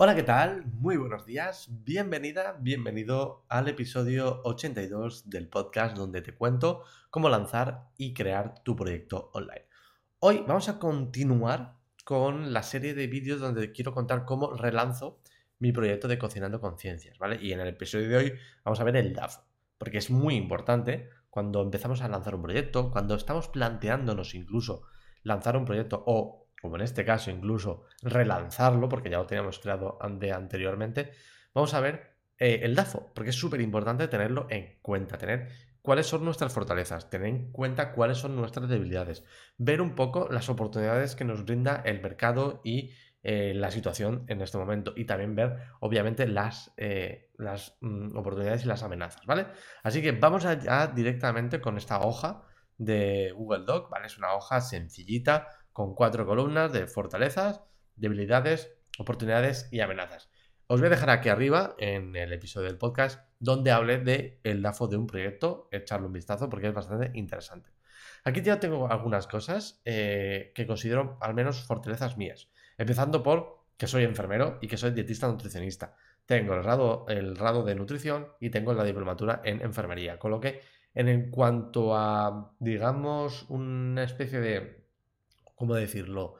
Hola, ¿qué tal? Muy buenos días. Bienvenida, bienvenido al episodio 82 del podcast donde te cuento cómo lanzar y crear tu proyecto online. Hoy vamos a continuar con la serie de vídeos donde quiero contar cómo relanzo mi proyecto de Cocinando Conciencias, ¿vale? Y en el episodio de hoy vamos a ver el DAF, porque es muy importante cuando empezamos a lanzar un proyecto, cuando estamos planteándonos incluso lanzar un proyecto o como en este caso incluso relanzarlo, porque ya lo teníamos creado anteriormente, vamos a ver eh, el DAFO, porque es súper importante tenerlo en cuenta, tener cuáles son nuestras fortalezas, tener en cuenta cuáles son nuestras debilidades, ver un poco las oportunidades que nos brinda el mercado y eh, la situación en este momento y también ver obviamente las, eh, las mm, oportunidades y las amenazas, ¿vale? Así que vamos allá directamente con esta hoja de Google Doc, ¿vale? Es una hoja sencillita, con cuatro columnas de fortalezas, debilidades, oportunidades y amenazas. Os voy a dejar aquí arriba en el episodio del podcast donde hable de el DAFO de un proyecto, echarle un vistazo porque es bastante interesante. Aquí ya tengo algunas cosas eh, que considero al menos fortalezas mías, empezando por que soy enfermero y que soy dietista nutricionista. Tengo el grado, el grado de nutrición y tengo la diplomatura en enfermería, con lo que en cuanto a, digamos, una especie de ¿cómo decirlo?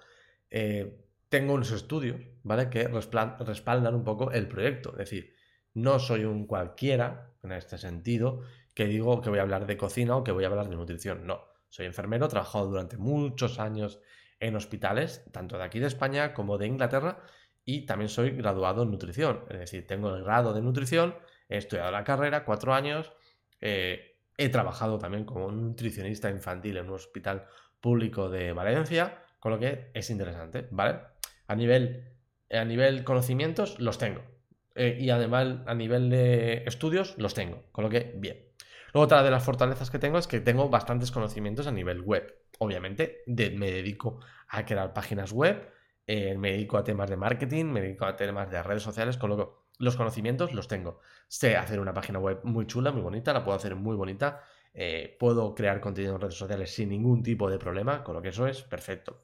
Eh, tengo unos estudios, ¿vale? Que respaldan un poco el proyecto. Es decir, no soy un cualquiera, en este sentido, que digo que voy a hablar de cocina o que voy a hablar de nutrición. No, soy enfermero, he trabajado durante muchos años en hospitales, tanto de aquí de España como de Inglaterra, y también soy graduado en nutrición. Es decir, tengo el grado de nutrición, he estudiado la carrera, cuatro años, eh, he trabajado también como nutricionista infantil en un hospital público de Valencia, con lo que es interesante, ¿vale? A nivel, a nivel conocimientos los tengo. Eh, y además a nivel de estudios los tengo, con lo que bien. Luego otra de las fortalezas que tengo es que tengo bastantes conocimientos a nivel web. Obviamente me dedico a crear páginas web, eh, me dedico a temas de marketing, me dedico a temas de redes sociales, con lo que los conocimientos los tengo. Sé hacer una página web muy chula, muy bonita, la puedo hacer muy bonita eh, puedo crear contenido en redes sociales sin ningún tipo de problema, con lo que eso es perfecto.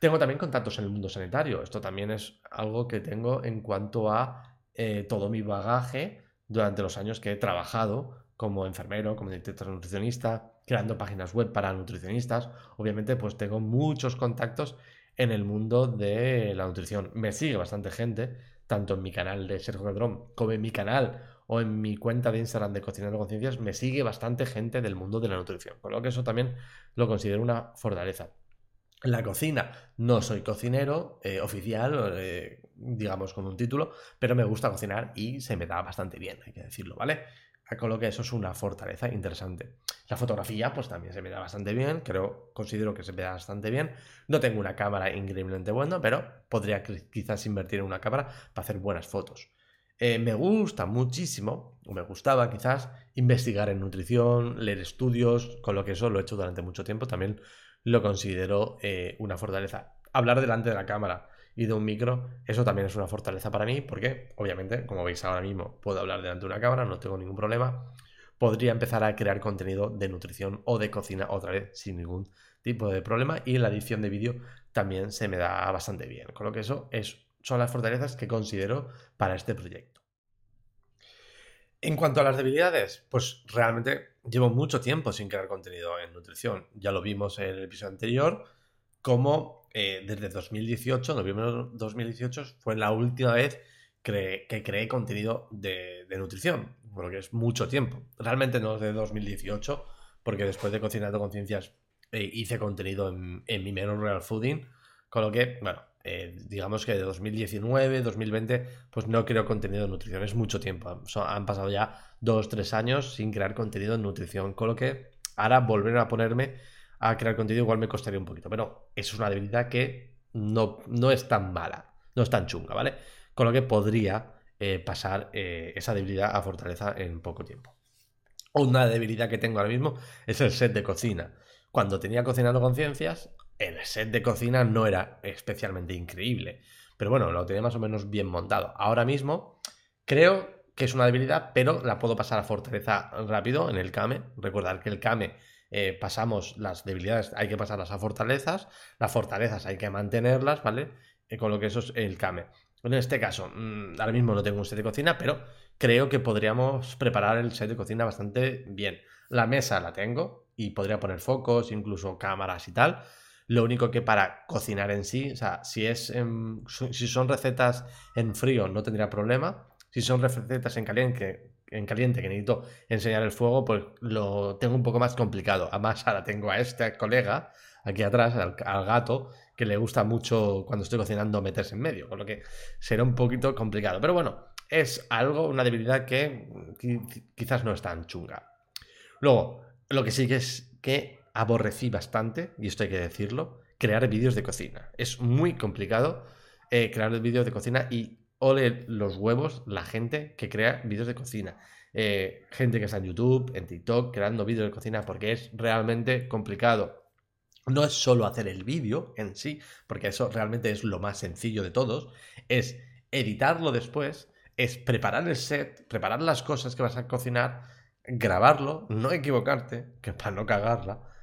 Tengo también contactos en el mundo sanitario. Esto también es algo que tengo en cuanto a eh, todo mi bagaje durante los años que he trabajado como enfermero, como nutricionista, creando páginas web para nutricionistas. Obviamente, pues tengo muchos contactos en el mundo de la nutrición. Me sigue bastante gente, tanto en mi canal de Sergio Cadrón como en mi canal o en mi cuenta de Instagram de Cocinando Conciencias me sigue bastante gente del mundo de la nutrición, con lo que eso también lo considero una fortaleza. La cocina, no soy cocinero eh, oficial, eh, digamos con un título, pero me gusta cocinar y se me da bastante bien, hay que decirlo, ¿vale? Con lo que eso es una fortaleza interesante. La fotografía, pues también se me da bastante bien, creo, considero que se me da bastante bien. No tengo una cámara increíblemente buena, pero podría quizás invertir en una cámara para hacer buenas fotos. Eh, me gusta muchísimo, o me gustaba quizás, investigar en nutrición, leer estudios, con lo que eso lo he hecho durante mucho tiempo, también lo considero eh, una fortaleza. Hablar delante de la cámara y de un micro, eso también es una fortaleza para mí, porque obviamente, como veis ahora mismo, puedo hablar delante de una cámara, no tengo ningún problema. Podría empezar a crear contenido de nutrición o de cocina otra vez sin ningún tipo de problema y la edición de vídeo también se me da bastante bien, con lo que eso es son las fortalezas que considero para este proyecto. En cuanto a las debilidades, pues realmente llevo mucho tiempo sin crear contenido en nutrición. Ya lo vimos en el episodio anterior, como eh, desde 2018, noviembre de 2018, fue la última vez que creé contenido de, nutrición, lo que es mucho tiempo. Realmente no desde 2018, porque después de Cocinando Conciencias eh, hice contenido en, en mi menú Real Fooding, con lo que, bueno, eh, digamos que de 2019, 2020, pues no creo contenido de nutrición. Es mucho tiempo. han pasado ya dos, tres años sin crear contenido en nutrición. Con lo que ahora volver a ponerme a crear contenido igual me costaría un poquito. Pero eso es una debilidad que no, no es tan mala, no es tan chunga, ¿vale? Con lo que podría eh, pasar eh, esa debilidad a fortaleza en poco tiempo. Una debilidad que tengo ahora mismo es el set de cocina. Cuando tenía cocinando conciencias, el set de cocina no era especialmente increíble. Pero bueno, lo tenía más o menos bien montado. Ahora mismo creo que es una debilidad, pero la puedo pasar a fortaleza rápido en el Kame. Recordar que el Kame eh, pasamos las debilidades, hay que pasarlas a fortalezas. Las fortalezas hay que mantenerlas, ¿vale? Eh, con lo que eso es el Kame. En este caso, mm, ahora mismo no tengo un set de cocina, pero creo que podríamos preparar el set de cocina bastante bien. La mesa la tengo y podría poner focos, incluso cámaras y tal. Lo único que para cocinar en sí, o sea, si, es si son recetas en frío no tendría problema. Si son recetas en caliente, en caliente que necesito enseñar el fuego, pues lo tengo un poco más complicado. Además, ahora tengo a este colega aquí atrás, al, gato, que le gusta mucho cuando estoy cocinando meterse en medio, con lo que será un poquito complicado. Pero bueno, es algo, una debilidad que quizás no es tan chunga. Luego, lo que sí que es que aborrecí bastante, y esto hay que decirlo, crear vídeos de cocina. Es muy complicado eh, crear vídeos de cocina y ole los huevos la gente que crea vídeos de cocina. Eh, gente que está en YouTube, en TikTok, creando vídeos de cocina porque es realmente complicado. No es solo hacer el vídeo en sí, porque eso realmente es lo más sencillo de todos, es editarlo después, es preparar el set, preparar las cosas que vas a cocinar, grabarlo, no equivocarte, que para no cagarla,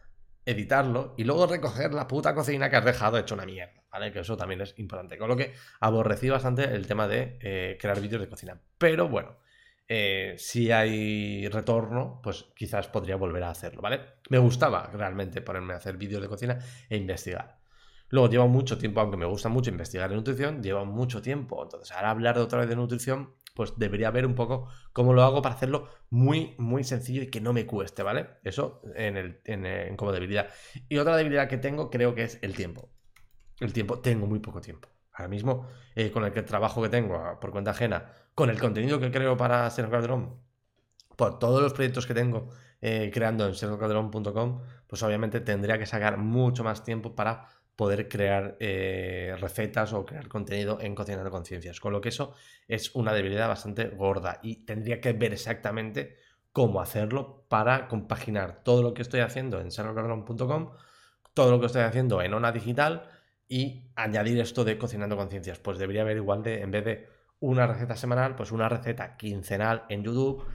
editarlo y luego recoger la puta cocina que has dejado hecho una mierda, ¿vale? Que eso también es importante. Con lo que aborrecí bastante el tema de eh, crear vídeos de cocina. Pero bueno, eh, si hay retorno, pues quizás podría volver a hacerlo, ¿vale? Me gustaba realmente ponerme a hacer vídeos de cocina e investigar. Luego lleva mucho tiempo, aunque me gusta mucho investigar en nutrición, lleva mucho tiempo. Entonces, ahora hablar de otra vez de nutrición pues debería ver un poco cómo lo hago para hacerlo muy, muy sencillo y que no me cueste, ¿vale? Eso en, el, en, como debilidad. Y otra debilidad que tengo creo que es el tiempo. El tiempo, tengo muy poco tiempo. Ahora mismo, eh, con el trabajo que tengo ah, por cuenta ajena, con el contenido que creo para Sergio Calderón, por todos los proyectos que tengo eh, creando en sergiocalderón.com, pues obviamente tendría que sacar mucho más tiempo para poder crear eh, recetas o crear contenido en Cocinando Conciencias. Con lo que eso es una debilidad bastante gorda y tendría que ver exactamente cómo hacerlo para compaginar todo lo que estoy haciendo en sergocardón.com, todo lo que estoy haciendo en Ona Digital y añadir esto de Cocinando Conciencias. Pues debería haber igual de, en vez de una receta semanal, pues una receta quincenal en YouTube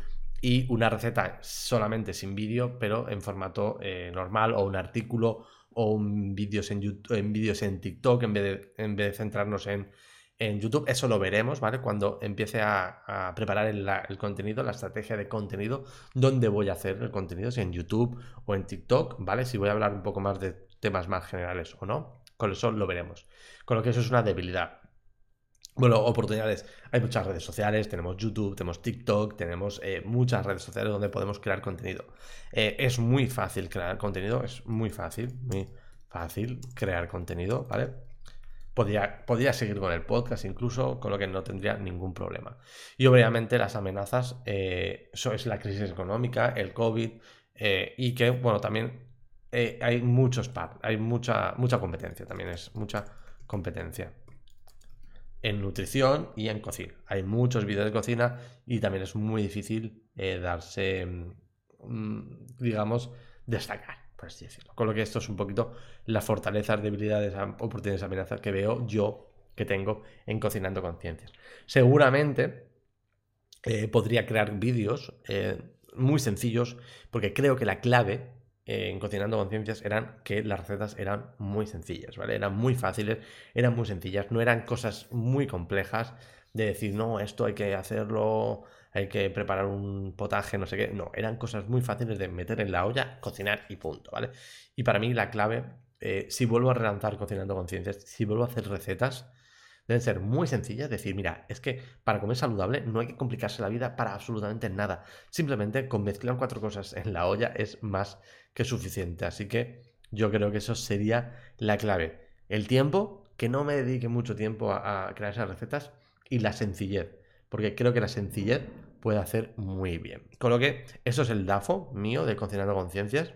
y una receta solamente sin vídeo, pero en formato eh, normal o un artículo o vídeos en, YouTube, en, vídeos en TikTok en vez de, en vez de centrarnos en, en YouTube. Eso lo veremos, ¿vale? Cuando empiece a, preparar el, contenido, la estrategia de contenido, dónde voy a hacer el contenido, si en YouTube o en TikTok, ¿vale? Si voy a hablar un poco más de temas más generales o no. Con eso lo veremos. Con lo que eso es una debilidad. Bueno, oportunidades. Hay muchas redes sociales, tenemos YouTube, tenemos TikTok, tenemos eh, muchas redes sociales donde podemos crear contenido. Eh, es muy fácil crear contenido, es muy fácil, muy fácil crear contenido, ¿vale? Podría, podría seguir con el podcast incluso, con lo que no tendría ningún problema. Y obviamente las amenazas, eh, eso es la crisis económica, el COVID, y que, bueno, también hay muchos, hay mucha, mucha competencia, también es mucha competencia en nutrición y en cocina. Hay muchos vídeos de cocina y también es muy difícil eh, darse, mm, digamos, destacar, por así decirlo. Con lo que esto es un poquito las fortalezas, debilidades, oportunidades, amenazas que veo yo que tengo en Cocinando Conciencias. Seguramente eh, podría crear vídeos eh, muy sencillos porque creo que la clave en Cocinando Conciencias eran que las recetas eran muy sencillas, ¿vale? Eran muy fáciles, eran muy sencillas, no eran cosas muy complejas de decir, no, esto hay que hacerlo, hay que preparar un potaje, no sé qué. No, eran cosas muy fáciles de meter en la olla, cocinar y punto, ¿vale? Y para mí la clave, eh, si vuelvo a relanzar Cocinando Conciencias, si vuelvo a hacer recetas, deben ser muy sencillas. Decir, mira, es que para comer saludable no hay que complicarse la vida para absolutamente nada. Simplemente con mezclar cuatro cosas en la olla es más que suficiente. Así que yo creo que eso sería la clave. El tiempo, que no me dedique mucho tiempo a, crear esas recetas, y la sencillez. Porque creo que la sencillez puede hacer muy bien. Con lo que eso es el DAFO mío de Cocinando Conciencias.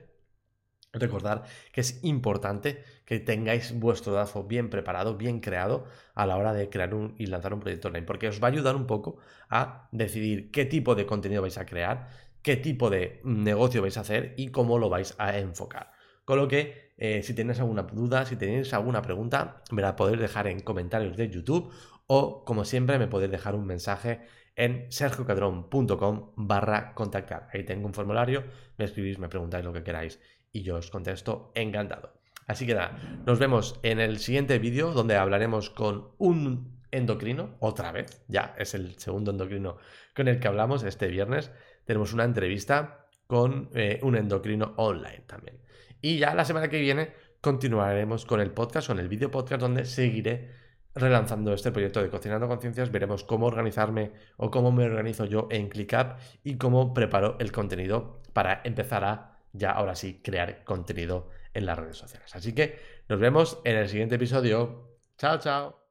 Recordar que es importante que tengáis vuestro DAFO bien preparado, bien creado a la hora de crear un, y lanzar un proyecto online, porque os va a ayudar un poco a decidir qué tipo de contenido vais a crear, qué tipo de negocio vais a hacer y cómo lo vais a enfocar. Con lo que, eh, si tenéis alguna duda, si tenéis alguna pregunta, me la podéis dejar en comentarios de YouTube o, como siempre, me podéis dejar un mensaje en sergiocadrón.com barra contactar. Ahí tengo un formulario, me escribís, me preguntáis lo que queráis y yo os contesto encantado. Así que nada, nos vemos en el siguiente vídeo donde hablaremos con un endocrino, otra vez, ya es el segundo endocrino con el que hablamos este viernes. Tenemos una entrevista con eh, un endocrino online también. Y ya la semana que viene continuaremos con el podcast, con el video podcast, donde seguiré relanzando este proyecto de Cocinando Conciencias. Veremos cómo organizarme o cómo me organizo yo en ClickUp y cómo preparo el contenido para empezar a ya ahora sí crear contenido en las redes sociales. Así que nos vemos en el siguiente episodio. Chao, chao.